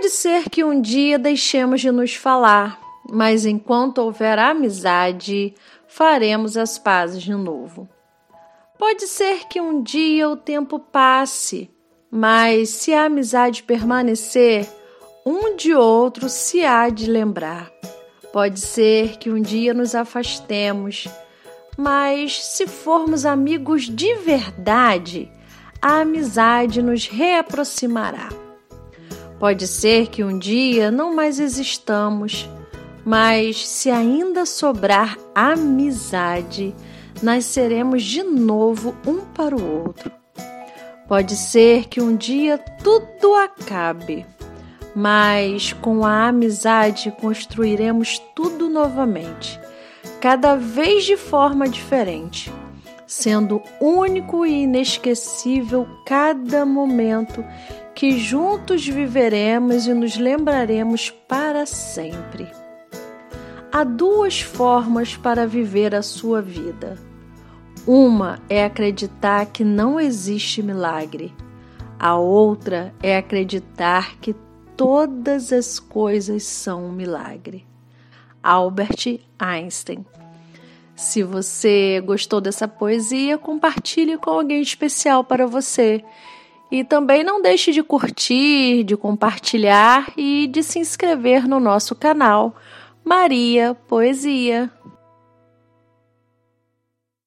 Pode ser que um dia deixemos de nos falar, mas enquanto houver amizade, faremos as pazes de novo. Pode ser que um dia o tempo passe, mas se a amizade permanecer, um de outro se há de lembrar. Pode ser que um dia nos afastemos, mas se formos amigos de verdade, a amizade nos reaproximará. Pode ser que um dia não mais existamos, mas se ainda sobrar amizade, nasceremos de novo um para o outro. Pode ser que um dia tudo acabe, mas com a amizade construiremos tudo novamente, cada vez de forma diferente, sendo único e inesquecível cada momento que juntos viveremos e nos lembraremos para sempre. Há duas formas para viver a sua vida. Uma é acreditar que não existe milagre. A outra é acreditar que todas as coisas são um milagre. Albert Einstein. Se você gostou dessa poesia, compartilhe com alguém especial para você e também não deixe de curtir, de compartilhar e de se inscrever no nosso canal Maria Poesia.